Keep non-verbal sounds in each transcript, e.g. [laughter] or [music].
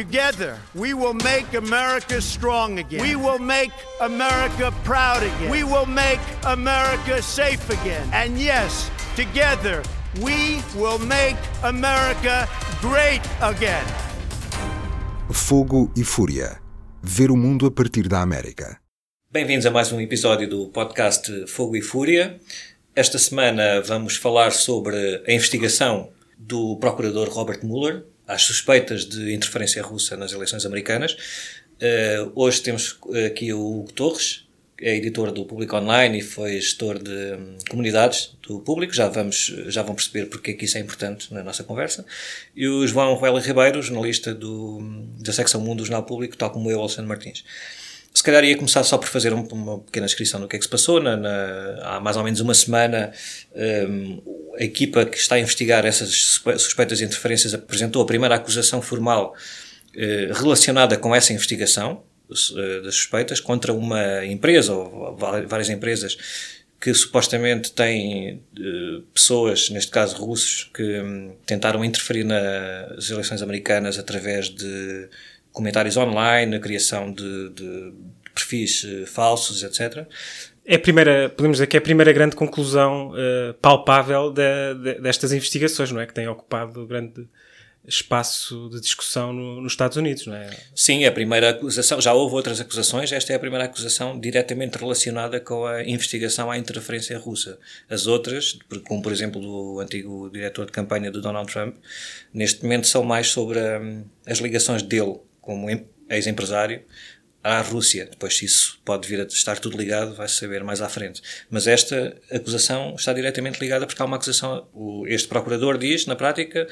Together, we will make America strong again. We will make America proud again. We will make America safe again. And yes, together, we will make America great again. Fogo e Fúria. Ver o mundo a partir da América. Bem-vindos a mais um episódio do podcast Fogo e Fúria. Esta semana vamos falar sobre a investigação do procurador Robert Mueller às suspeitas de interferência russa nas eleições americanas. Uh, hoje temos aqui o Hugo Torres, é editor do Público Online e foi gestor de um, comunidades do público. Já, vamos, já vão perceber porque é que isso é importante na nossa conversa. E o João Ruela Ribeiro, jornalista do, da secção Mundo do Jornal Público, tal como eu, Alexandre Martins. Se calhar ia começar só por fazer uma pequena descrição do que é que se passou. Na, na, há mais ou menos uma semana, um, a equipa que está a investigar essas suspeitas de interferências apresentou a primeira acusação formal uh, relacionada com essa investigação uh, das suspeitas contra uma empresa ou várias empresas que supostamente têm uh, pessoas, neste caso russos, que um, tentaram interferir nas eleições americanas através de comentários online, a criação de, de perfis uh, falsos, etc. É a primeira, podemos dizer que é a primeira grande conclusão uh, palpável de, de, destas investigações, não é? Que tem ocupado grande espaço de discussão no, nos Estados Unidos, não é? Sim, é a primeira acusação, já houve outras acusações, esta é a primeira acusação diretamente relacionada com a investigação à interferência russa. As outras, como por exemplo do antigo diretor de campanha do Donald Trump, neste momento são mais sobre um, as ligações dele como ex-empresário à Rússia. Depois, se isso pode vir a estar tudo ligado, vai-se saber mais à frente. Mas esta acusação está diretamente ligada porque há uma acusação. Este procurador diz, na prática,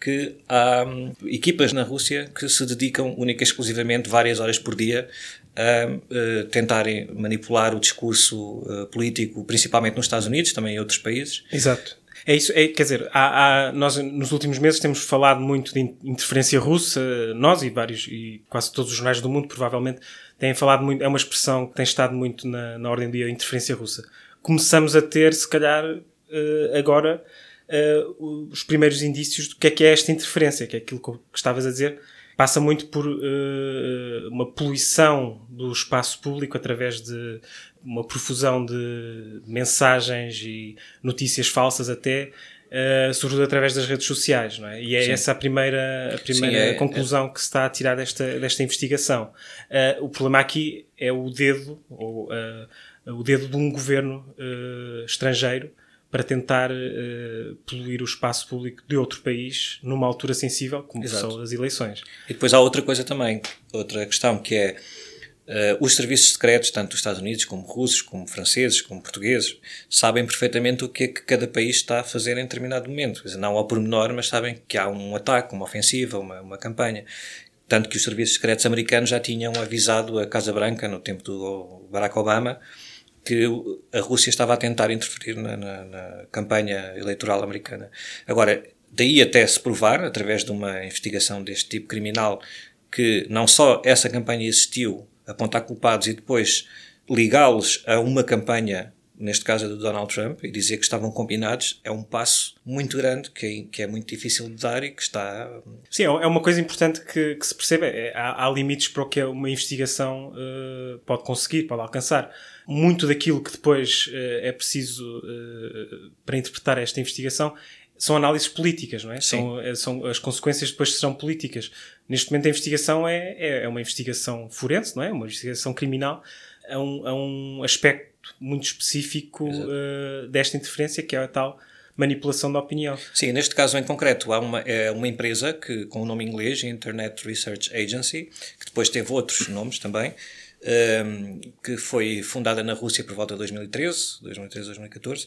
que há hum, equipas na Rússia que se dedicam única e exclusivamente várias horas por dia a uh, tentarem manipular o discurso uh, político, principalmente nos Estados Unidos, também em outros países. Exato. É isso, é, quer dizer, há, há, nós nos últimos meses temos falado muito de interferência russa, nós e vários, e quase todos os jornais do mundo provavelmente têm falado muito, é uma expressão que tem estado muito na, na ordem do dia, interferência russa. Começamos a ter, se calhar, uh, agora, uh, os primeiros indícios do que é que é esta interferência, que é aquilo que estavas a dizer, passa muito por uh, uma poluição do espaço público através de uma profusão de mensagens e notícias falsas até, uh, sobretudo através das redes sociais, não é? E é Sim. essa a primeira, a primeira Sim, é, conclusão é. que se está a tirar desta, desta investigação. Uh, o problema aqui é o dedo, ou, o dedo de um governo estrangeiro para tentar uh, poluir o espaço público de outro país numa altura sensível, como Exato. são as eleições. E depois há outra coisa também, outra questão, que é uh, os serviços secretos, tanto dos Estados Unidos como russos, como franceses, como portugueses, sabem perfeitamente o que é que cada país está a fazer em determinado momento. Dizer, não ao pormenor, mas sabem que há um ataque, uma ofensiva, uma, uma campanha. Tanto que os serviços secretos americanos já tinham avisado a Casa Branca, no tempo do Barack Obama, que a Rússia estava a tentar interferir na, na, na, campanha eleitoral americana. Agora, daí até se provar, através de uma investigação deste tipo criminal, que não só essa campanha existiu, apontar culpados e depois ligá-los a uma campanha, neste caso a do Donald Trump, e dizer que estavam combinados, é um passo muito grande, que é, que é muito difícil de dar e que está... Sim, é uma coisa importante que, que se percebe. É, há, há, limites para o que uma investigação uh, pode conseguir, pode alcançar muito daquilo que depois uh, é preciso uh, para interpretar esta investigação são análises políticas, não é? São, eh, são, as consequências depois serão políticas. Neste momento a investigação é, é, é uma investigação forense, não é? Uma investigação criminal a um, a um aspecto muito específico uh, desta interferência que é a tal manipulação da opinião. Sim, neste caso em concreto há uma, é uma empresa que, com o nome inglês, Internet Research Agency, que depois teve outros nomes também, um, que foi fundada na Rússia por volta de 2013, 2013, 2014,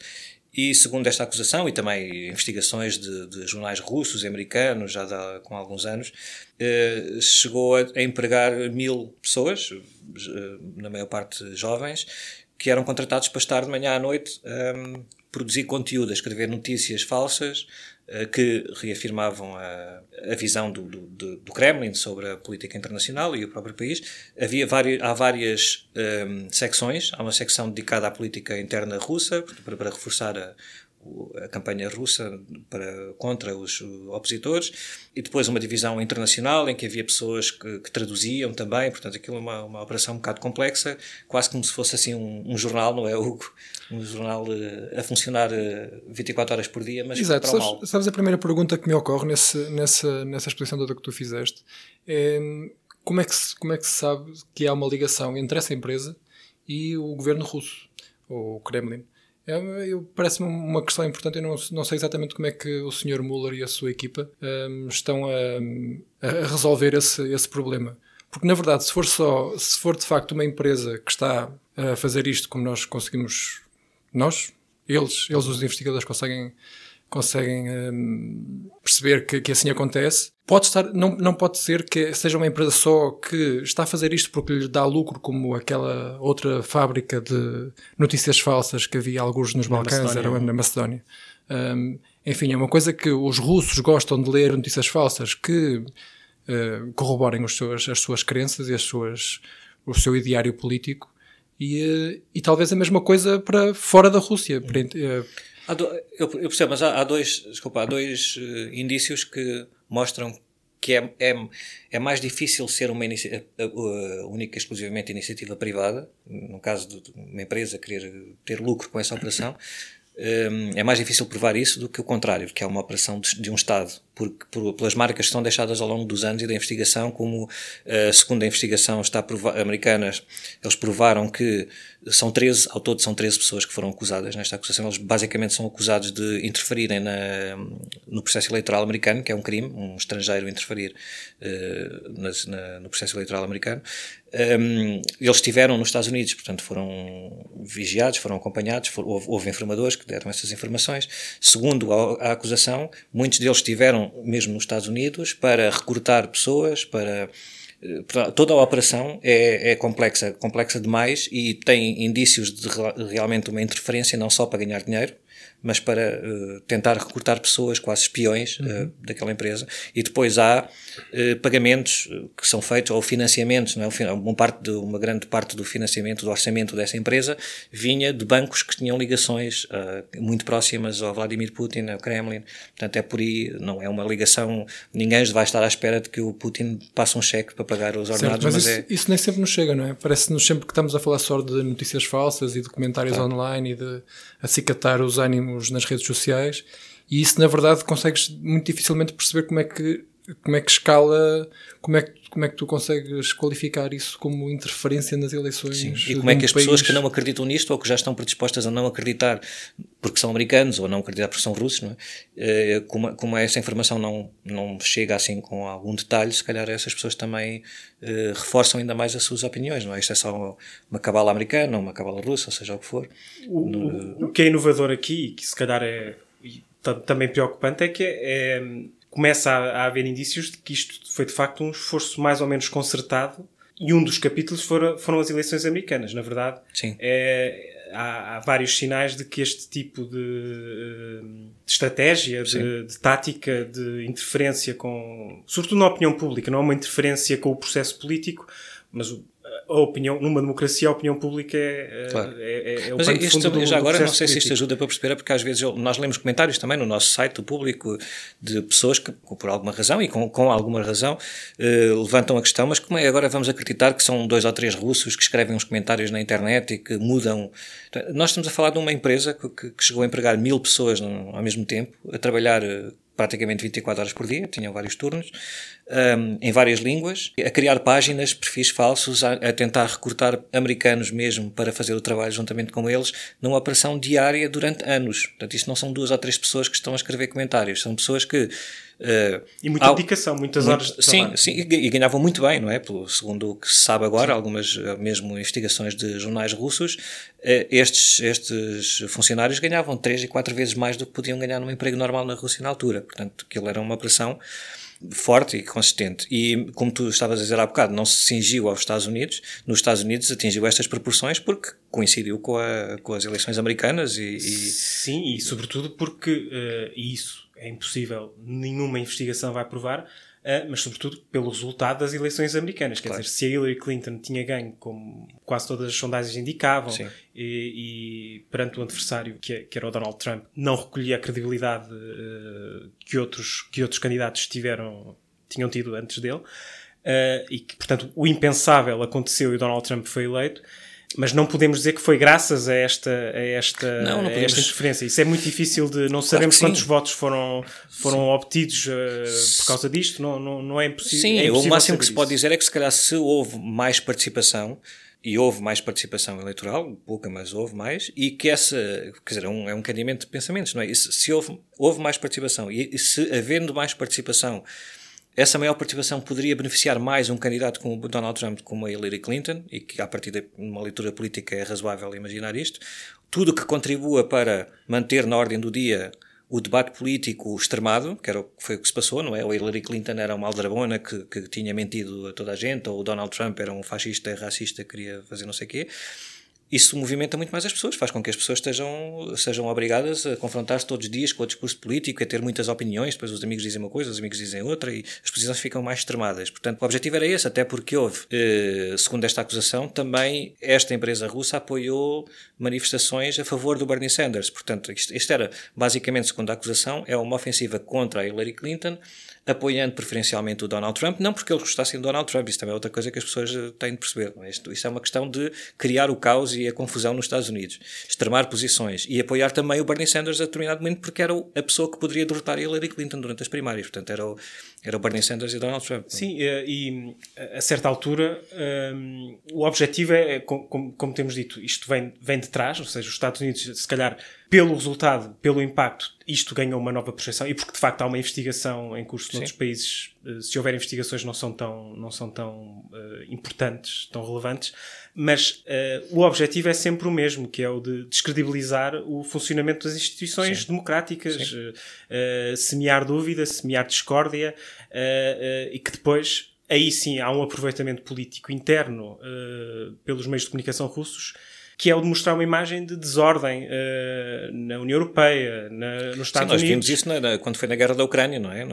e segundo esta acusação, e também investigações de, de jornais russos e americanos, já há, com alguns anos, uh, chegou a, empregar mil pessoas, uh, na maior parte jovens, que eram contratados para estar de manhã à noite um, produzir conteúdo, a escrever notícias falsas, eh, que reafirmavam a, a visão do, do, do, Kremlin sobre a política internacional e o próprio país. Havia várias, há várias um, ehm, secções. Há uma secção dedicada à política interna russa, para, para reforçar a, a campanha russa para, contra os opositores, e depois uma divisão internacional em que havia pessoas que, que traduziam também, portanto aquilo é uma, uma operação um bocado complexa, quase como se fosse assim um, um jornal, não é, Hugo? Um jornal uh, a funcionar uh, 24 horas por dia, mas Exato. para o Sabes, mal. sabes a primeira pergunta que me ocorre nesse, nessa, nessa exposição toda que tu fizeste? É como é, que se, como é que se sabe que há uma ligação entre essa empresa e o governo russo, ou o Kremlin? É, Parece-me uma questão importante. Eu não, não sei exatamente como é que o Sr. Mueller e a sua equipa hum, estão a, a resolver esse, esse problema. Porque, na verdade, se for só, se for de facto uma empresa que está a fazer isto como nós conseguimos, nós, eles, eles os investigadores conseguem, conseguem hum, perceber que, que assim acontece, pode estar, não, não pode ser que seja uma empresa só que está a fazer isto porque lhe dá lucro, como aquela outra fábrica de notícias falsas que havia alguns nos Balcãs, Macedónia. era na Macedónia. Hum, enfim, é uma coisa que os russos gostam de ler notícias falsas que eh, corroborem seus, as suas crenças e as suas, o seu ideário político. E, eh, e talvez a mesma coisa para fora da Rússia. Para Há do- eu, eu percebo, mas há, há dois, desculpa, há dois eh, indícios que mostram que é, é, é mais difícil ser uma eh, eh, única e exclusivamente iniciativa privada, no caso de uma empresa querer ter lucro com essa operação, eh, é mais difícil provar isso do que o contrário, que é uma operação de, de um Estado, por- pelas marcas que são deixadas ao longo dos anos e da investigação, como eh, segundo a investigação está americanas, eles provaram que são 13, ao todo são 13 pessoas que foram acusadas nesta acusação. Eles basicamente são acusados de interferirem na, no processo eleitoral americano, que é um crime, um estrangeiro interferir eh, na- no processo eleitoral americano. Um, eles estiveram nos Estados Unidos, portanto foram vigiados, foram acompanhados, for- houve, houve informadores que deram essas informações. Segundo a, a acusação, muitos deles mesmo nos Estados Unidos para recrutar pessoas, para eh, toda a operação é, é complexa, complexa demais e tem indícios de re- realmente uma interferência não só para ganhar dinheiro, mas para eh, tentar recrutar pessoas, quase espiões eh, daquela empresa. E depois há eh, pagamentos que são feitos, ou financiamentos, não é? Uma, parte de, uma grande parte do financiamento, do orçamento dessa empresa, vinha de bancos que tinham ligações muito próximas ao Vladimir Putin, ao Kremlin. Portanto, é por aí, não é uma ligação, ninguém vai estar à espera de que o Putin passe um cheque para pagar os ordenados, mas mas, isso, é... isso nem sempre nos chega, não é? Parece-nos sempre que estamos a falar só de notícias falsas e de comentários online e de acicatar os ânimos nas redes sociais. E isso, na verdade, consegues muito dificilmente perceber como é que, como é que escala, como é que, como é que tu consegues qualificar isso como interferência nas eleições. Sim, e como é um que as pessoas país. que não acreditam nisto ou que já estão predispostas a não acreditar porque são americanos ou não acreditar porque são russos, não é? Eh, como, como essa informação não, não chega assim com algum detalhe, se calhar essas pessoas também eh, reforçam ainda mais as suas opiniões, não é? Isto é só uma cabala americana ou uma cabala russa, ou seja o que for. O, o- o que é inovador aqui, e que se calhar é ta- também preocupante, é que é, começa a, a haver indícios de que isto foi de facto um esforço mais ou menos concertado e um dos capítulos foram, foram as eleições americanas. Na verdade, Sim. é, há, há vários sinais de que este tipo de, eh, de estratégia, de, de tática, de interferência com. sobretudo na opinião pública, não é uma interferência com o processo político, mas o- a opinião, numa democracia, a opinião pública é, Claro. é, é, é Mas fundo do, já agora não sei se isto político. ajuda para perceber, é porque às vezes eu- nós lemos comentários também no nosso site, do público, de pessoas que, por alguma razão e com, com alguma razão, eh, levantam a questão, mas como é agora vamos acreditar que são dois ou três russos que escrevem uns comentários na internet e que mudam. Nós estamos a falar de uma empresa que, que- que chegou a empregar mil pessoas no- ao mesmo tempo, a trabalhar eh, praticamente 24 horas por dia, tinham vários turnos, um, em várias línguas, a criar páginas, perfis falsos, a, a tentar recrutar americanos mesmo para fazer o trabalho juntamente com eles, numa operação diária durante anos. Portanto, isto não são duas ou três pessoas que estão a escrever comentários, são pessoas que. uh, E muita ao- dedicação, muitas muito- horas de sim, trabalho. sim, e e ganhavam muito bem, não é? Pelo, segundo o que se sabe agora, algumas eh, mesmo investigações de jornais russos, eh, estes, estes funcionários ganhavam três e quatro vezes mais do que podiam ganhar num emprego normal na Rússia na altura. Portanto, aquilo era uma operação forte e consistente. E, como tu estavas a dizer há bocado, não se cingiu aos Estados Unidos. Nos Estados Unidos atingiu estas proporções porque coincidiu com, a, com as eleições americanas e, e Sim, e sobretudo porque, e isso é impossível, nenhuma investigação vai provar, Uh, mas sobretudo pelo resultado das eleições americanas. Quer claro. dizer, se a Hillary Clinton tinha ganho, como quase todas as sondagens indicavam, e, e, perante o adversário, que, que, era o Donald Trump, não recolhia a credibilidade uh, que, outros, que outros candidatos tiveram, tinham tido antes dele, uh, e que, portanto, o impensável aconteceu e o Donald Trump foi eleito. Mas não podemos dizer que foi graças a esta, a esta, não, não a esta interferência. Isso é muito difícil de. Não sabemos quantos votos foram, foram obtidos uh, por causa disto. Não, não, não é impossível. Sim, é o máximo que se pode dizer é que se calhar se houve mais participação e houve mais participação eleitoral, pouca, mas houve mais, e que essa, quer dizer, é um, é um cadeamento de pensamentos, não é? E se, se houve, houve mais participação, e, e se havendo mais participação, essa maior participação poderia beneficiar mais um candidato como Donald Trump como a Hillary Clinton, e que a partir de uma leitura política é razoável imaginar isto. Tudo que contribua para manter na ordem do dia o debate político extremado, que era o, foi o que se passou, não é? Ou Hillary Clinton era uma aldrabona que, que tinha mentido a toda a gente, ou o Donald Trump era um fascista racista que queria fazer não sei o quê isso movimenta muito mais as pessoas, faz com que as pessoas estejam, sejam obrigadas a confrontar-se todos os dias com o discurso político, a ter muitas opiniões, depois os amigos dizem uma coisa, os amigos dizem outra e as posições ficam mais extremadas. Portanto, o objetivo era esse, até porque houve, eh, segundo esta acusação, também esta empresa russa apoiou manifestações a favor do Bernie Sanders. Portanto, isto, isto era, basicamente, segundo a acusação, é uma ofensiva contra a Hillary Clinton, apoiando preferencialmente o Donald Trump, não porque eles gostassem do Donald Trump, isso também é outra coisa que as pessoas eh, têm de perceber. É? Isto, isto é uma questão de criar o caos e a confusão nos Estados Unidos, extremar posições e apoiar também o Bernie Sanders a determinado momento porque era a pessoa que poderia derrotar Hillary Clinton durante as primárias. Portanto, era o, era o Bernie Sanders e Donald Trump. Sim, eh, e a certa altura um, o objetivo é, como, como, temos dito, isto vem, vem de trás, ou seja, os Estados Unidos, se calhar, pelo resultado, pelo impacto, isto ganha uma nova projeção e porque de facto há uma investigação em curso Sim. noutros países, eh, se houver investigações não são tão, não são tão uh, importantes, tão relevantes, mas uh, o objetivo é sempre o mesmo, que é o de descredibilizar o funcionamento das instituições Sim. democráticas, uh, semear dúvida, semear discórdia e que depois aí sim há um aproveitamento político interno pelos meios de comunicação russos que é o de mostrar uma imagem de desordem uh, na União Europeia, na, nos Estados Sim, nós Unidos. vimos isso na, na, quando foi na guerra da Ucrânia, não é?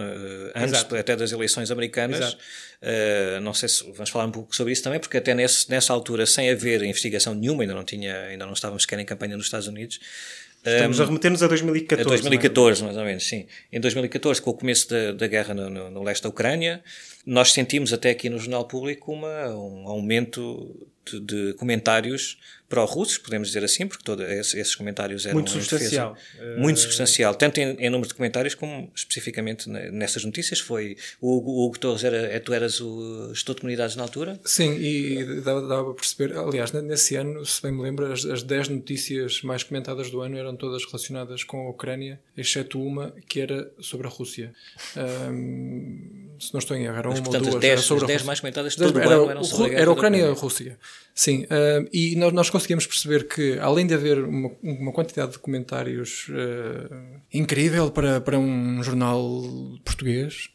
Antes Exato. até das eleições americanas. Uh, não sei se vamos falar um pouco sobre isso também, porque até nesse, nessa altura, sem haver investigação nenhuma, ainda não tinha, ainda não estávamos sequer em campanha nos Estados Unidos. Estamos a remeter-nos a 2014. A 2014, mais ou menos, sim. Em 2014, com o começo da, da guerra no, no, no leste da Ucrânia, nós sentimos até aqui no Jornal Público uma, um aumento de, de comentários pró-russos, podemos dizer assim, porque todos esses comentários eram muito substancial. Defesa, muito substancial, tanto em, em, número de comentários como especificamente nessas notícias. Foi o Hugo, Hugo Torres, era, é, tu eras o gestor de comunidades na altura? Sim, e dava, dava para perceber, aliás, nesse ano, se bem me lembro, as, as 10 notícias mais comentadas do ano eram todas relacionadas com a Ucrânia, exceto uma que era sobre a Rússia. Um, se não estou em erro, eram Mas, uma portanto, ou duas. 10, as 10, sobre as 10 mais comentadas todo era, o ano eram sobre Era a Ucrânia e a Rússia. Sim, uh, e nós, nós, conseguimos perceber que, além de haver uma, uma quantidade de comentários uh, incrível para, para um jornal português,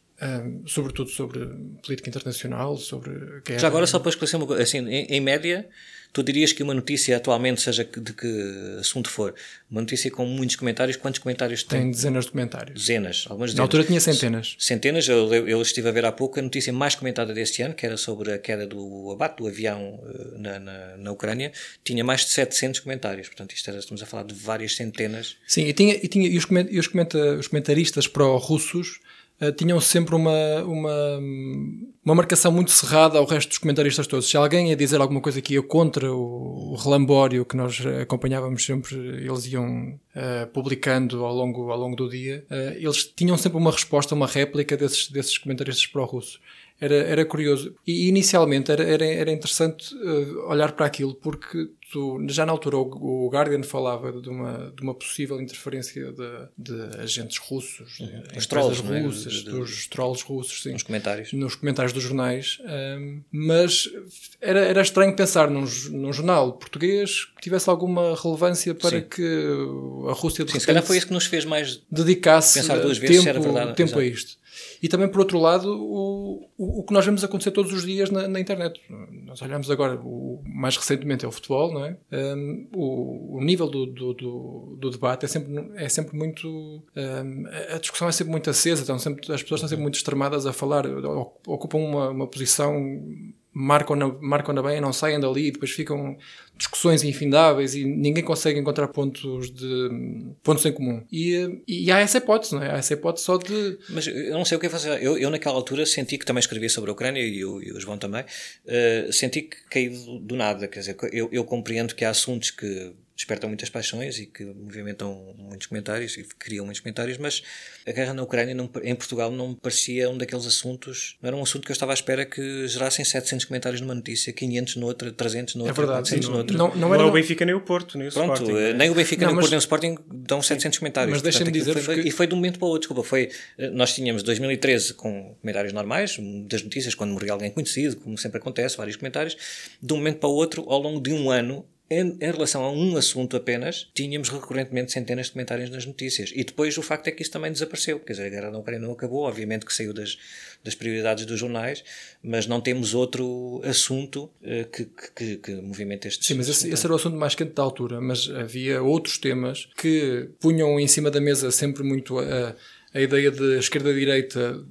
sobretudo sobre política internacional, sobre guerra. Já agora, só para esclarecer uma coisa, assim, em, em média, Tu dirias que uma notícia atualmente, seja de que assunto for, uma notícia com muitos comentários, quantos comentários tem? Tem dezenas de comentários. Dezenas, algumas dezenas. Na altura tinha centenas. Centenas, eu, eu estive a ver há pouco a notícia mais comentada deste ano, que era sobre a queda do abate do avião eh, na, na, na Ucrânia, tinha mais de 700 comentários. Portanto, isto era, estamos a falar de várias centenas. Sim, e, tinha, e, tinha, e os, comenta, e os, comenta, os comentaristas pró-russos uh, tinham sempre uma, uma, uma marcação muito cerrada ao resto dos comentaristas todos. Se alguém ia dizer alguma coisa que ia contra o, o relambório que nós acompanhávamos sempre, eles iam uh, publicando ao longo, ao longo do dia, uh, eles tinham sempre uma resposta, uma réplica desses, desses comentaristas pró-russos era, era curioso. E inicialmente era, era, era interessante olhar para aquilo, porque tu, já na altura o, Guardian falava de uma, de uma possível interferência de, de agentes russos, uhum. de, trolls, é? russas, é? de, dos trolls russos, sim, nos comentários. Nos comentários dos jornais. Um, mas era, era estranho pensar num, num jornal português que tivesse alguma relevância para sim. que a Rússia de sim, se calhar foi isso que nos fez mais dedicasse pensar duas vezes tempo, verdade, tempo a isto. E também, por outro lado, o, o, o que nós vemos acontecer todos os dias na, na internet. Nós olhamos agora, o, mais recentemente, é o futebol, não é? Um, o, o nível do, do, do, do, debate é sempre, é sempre muito. Um, a discussão é sempre muito acesa, então sempre, as pessoas estão sempre muito extremadas a falar, ocupam uma, uma posição marcam-na marcam -na bem, não saem dali, depois ficam discussões infindáveis e ninguém consegue encontrar pontos de pontos em comum. E, e há essa hipótese, não é? Há essa hipótese só de. Mas eu não sei o que é fazer. Eu, eu naquela altura senti que também escrevi sobre a Ucrânia e o, e o João também. Uh, senti que caí do, do, nada. Quer dizer, eu, eu compreendo que há assuntos que despertam muitas paixões e que movimentam muitos comentários e criam muitos comentários, mas a guerra na Ucrânia não, em Portugal não me parecia um daqueles assuntos, não era um assunto que eu estava à espera que gerassem 700 comentários numa notícia, 500 noutra, 300 noutra, é verdade, 400 sim, noutra. Não, não, era não é o Benfica nem o Porto, nem o Pronto, Sporting. Eh, nem o Benfica não, nem mas, o Porto nem o Sporting dão 700 comentários. Mas deixa-me dizer foi, que... E foi de um momento para o outro, desculpa, foi, eh, nós tínhamos 2013 com comentários normais, das notícias, quando morria alguém conhecido, como sempre acontece, vários comentários, de um momento para o outro, ao longo de um ano, em, em, relação a um assunto apenas, tínhamos recorrentemente centenas de comentários nas notícias. E depois o facto é que isso também desapareceu. Quer dizer, a guerra na Ucrânia não acabou, obviamente que saiu das, das prioridades dos jornais, mas não temos outro assunto uh, que, que, que movimente estes. Sim, mas esse, esse, era o assunto mais quente da altura. Mas havia outros temas que punham em cima da mesa sempre muito a, a ideia de esquerda-direita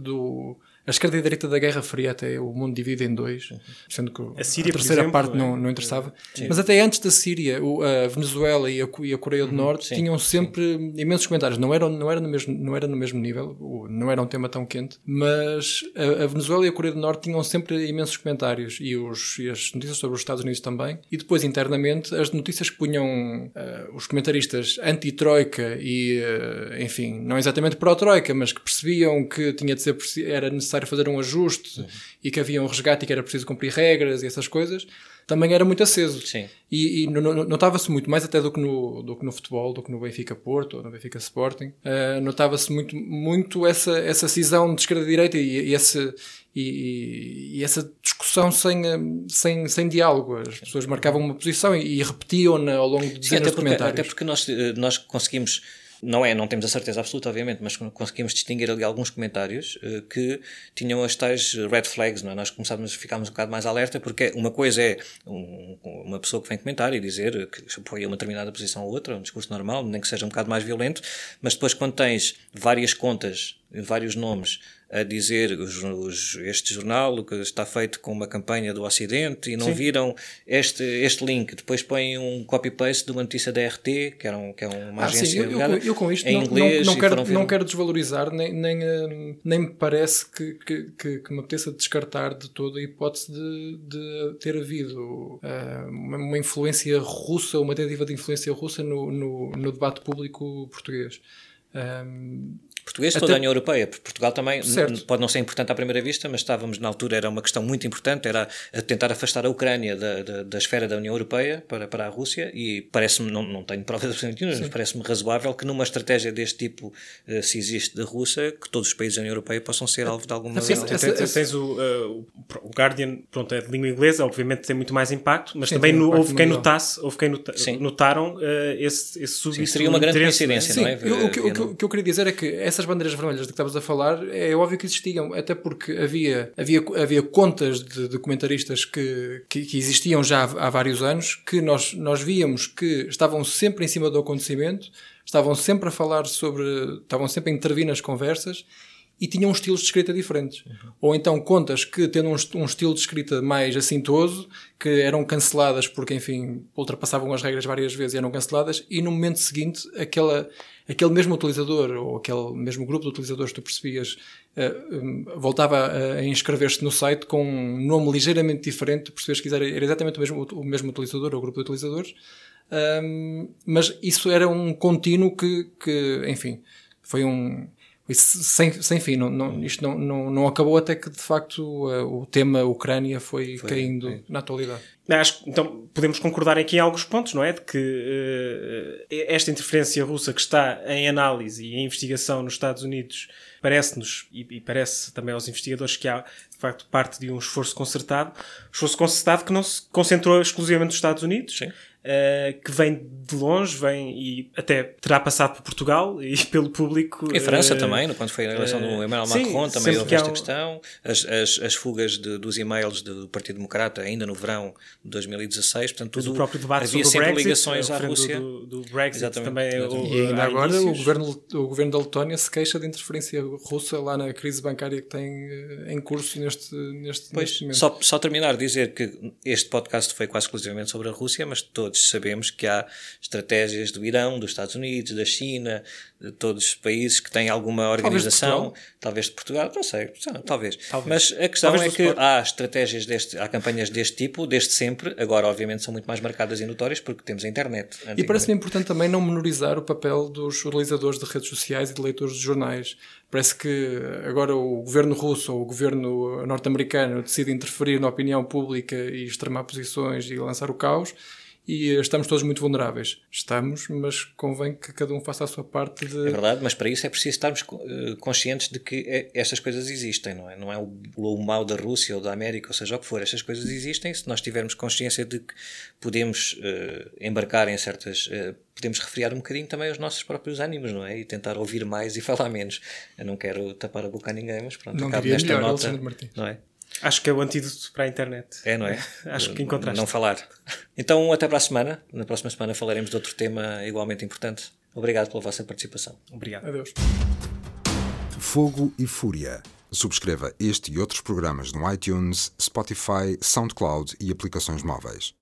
do a esquerda e a direita da Guerra Fria até o mundo divide em dois, sendo que a, Síria, a terceira exemplo, parte é... não, não interessava. Sim. Mas até antes da Síria, a Venezuela e a, e a Coreia do uhum, Norte sim, tinham sempre sim. imensos comentários. Não eram, não, era no mesmo, não era no mesmo nível, não era um tema tão quente, mas a, a Venezuela e a Coreia do Norte tinham sempre imensos comentários e, os, e as notícias sobre os Estados Unidos também. E depois, internamente, as notícias que punham uh, os comentaristas anti-Troika e, uh, enfim, não exatamente pró-Troika, mas que percebiam que tinha de ser, era necessário necessário fazer um ajuste e que havia um resgate e que era preciso cumprir regras e essas coisas, também era muito aceso. Sim. E, e notava-se muito, mais até do que, no, do que no futebol, do que no Benfica Porto ou no Benfica Sporting, uh, notava-se muito, muito essa, essa cisão de esquerda-direita e, e, esse, e, e, essa discussão sem, sem, sem diálogo. As pessoas marcavam uma posição e, repetiam-na ao longo de Sim, de comentários. Até porque nós, eh, nós conseguimos não é, não temos a certeza absoluta, obviamente, mas conseguimos distinguir ali alguns comentários uh, que tinham as tais red flags, não é? Nós começámos, ficámos um bocado mais alerta, porque uma coisa é um, uma pessoa que vem comentar e dizer que apoia uma determinada posição ou outra, um discurso normal, nem que seja um bocado mais violento, mas depois quando tens várias contas, vários nomes a dizer os, os, este jornal que está feito com uma campanha do Ocidente e não Sim. viram este, este link. Depois põem um copy-paste de uma notícia da RT, que, era um, que é uma ah, agência sim, eu, eu, eu, com isto em não, inglês. Não, não quero, não quero desvalorizar, nem, nem, eh, nem me parece que, que, que, que, me apeteça descartar de toda a hipótese de, de ter havido uh, uma, uma, influência russa, uma tentativa de influência russa no, no, no debate público português. Um, português, toda a União Europeia. Portugal também pode não ser importante à primeira vista, mas estávamos na altura, era uma questão muito importante, era tentar afastar a Ucrânia da, da, da esfera da União Europeia para, para a Rússia e parece-me, não, não tenho provas [laughs] absolutamente mas parece-me razoável que numa estratégia deste tipo, uh, se existe da Rússia, que todos os países da União Europeia possam ser alvo de alguma... Sim, tens o, uh, o Guardian, pronto, é de língua inglesa, obviamente tem muito mais impacto, mas Sim, também no, houve, quem notasse, houve quem nota, notaram uh, esse, esse Sim, seria uma grande coincidência, Sim, não é? Eu, o, que, o, que, o que eu queria dizer é que essas bandeiras vermelhas de que estavas a falar, é óbvio que existiam, até porque havia, havia, havia contas de, comentaristas que, que, que, existiam já há vários anos, que nós, nós víamos que estavam sempre em cima do acontecimento, estavam sempre a falar sobre, estavam sempre a intervir nas conversas e tinham estilos de escrita diferentes. Uhum. Ou então contas que, tendo um, um, estilo de escrita mais assintoso, que eram canceladas porque, enfim, ultrapassavam as regras várias vezes e eram canceladas, e no momento seguinte, aquela, aquele mesmo utilizador, ou aquele mesmo grupo de utilizadores que tu percebias, uh, um, voltava a, a inscrever-se no site com um nome ligeiramente diferente, percebes que era exatamente o mesmo, o mesmo utilizador, ou grupo de utilizadores, um, mas isso era um contínuo que, que enfim, foi um sem, sem fim, não, não, isto não, não, não acabou até que de facto o tema Ucrânia foi, foi caindo é. na atualidade. Acho, então podemos concordar aqui em alguns pontos, não é? De que uh, esta interferência russa que está em análise e em investigação nos Estados Unidos parece-nos, e, e, parece também aos investigadores, que há de facto parte de um esforço concertado, esforço concertado que não se concentrou exclusivamente nos Estados Unidos. Sim uh, que vem de longe, vem e até terá passado por Portugal [laughs] e pelo público. E França uh, também, quando foi a eleição do Emmanuel Macron, sim, também houve esta um... questão. As, as, as fugas de, dos e-mails do Partido Democrata ainda no verão de 2016, portanto, tudo, o próprio debate havia sobre sempre Brexit, ligações à Rússia. Do, do Brexit exatamente, também. É exatamente. E ainda agora o governo, o governo da Letónia se queixa de interferência russa lá na crise bancária que tem eh, em curso neste, neste, pois, neste momento. Só, só terminar, dizer que este podcast foi quase exclusivamente sobre a Rússia, mas todos sabemos que há estratégias do Irão, dos Estados Unidos, da China, de todos os países que têm alguma organização, talvez de Portugal, talvez de Portugal não sei, talvez. talvez. Mas a questão talvez é que há estratégias deste, há campanhas deste tipo, desde sempre, agora obviamente são muito mais marcadas e notórias porque temos a internet. E parece-me importante também não menorizar o papel dos realizadores de redes sociais e de leitores de jornais. Parece que agora o governo russo ou o governo norte-americano decide interferir na opinião pública e extremar posições e lançar o caos e estamos todos muito vulneráveis. Estamos, mas convém que cada um faça a sua parte de... É verdade, mas para isso é preciso estarmos eh, conscientes de que é, estas coisas existem, não é? Não é o, o mal da Rússia ou da América, ou seja o que for. Estas coisas existem se nós tivermos consciência de que podemos uh, embarcar em certas... Uh, podemos refriar um bocadinho também os nossos próprios ânimos, não é? E tentar ouvir mais e [laughs] falar menos. Eu não quero tapar a boca a ninguém, mas pronto, não acabo nesta melhor, nota, não é? Acho que é o antídoto para a internet. É, não é? [laughs] Acho que encontraste. Não falar. Então, até para a semana. Na próxima semana falaremos de outro tema igualmente importante. Obrigado pela vossa participação. Obrigado. Adeus. Fogo e Fúria. Subscreva este e outros programas no iTunes, Spotify, SoundCloud e aplicações móveis.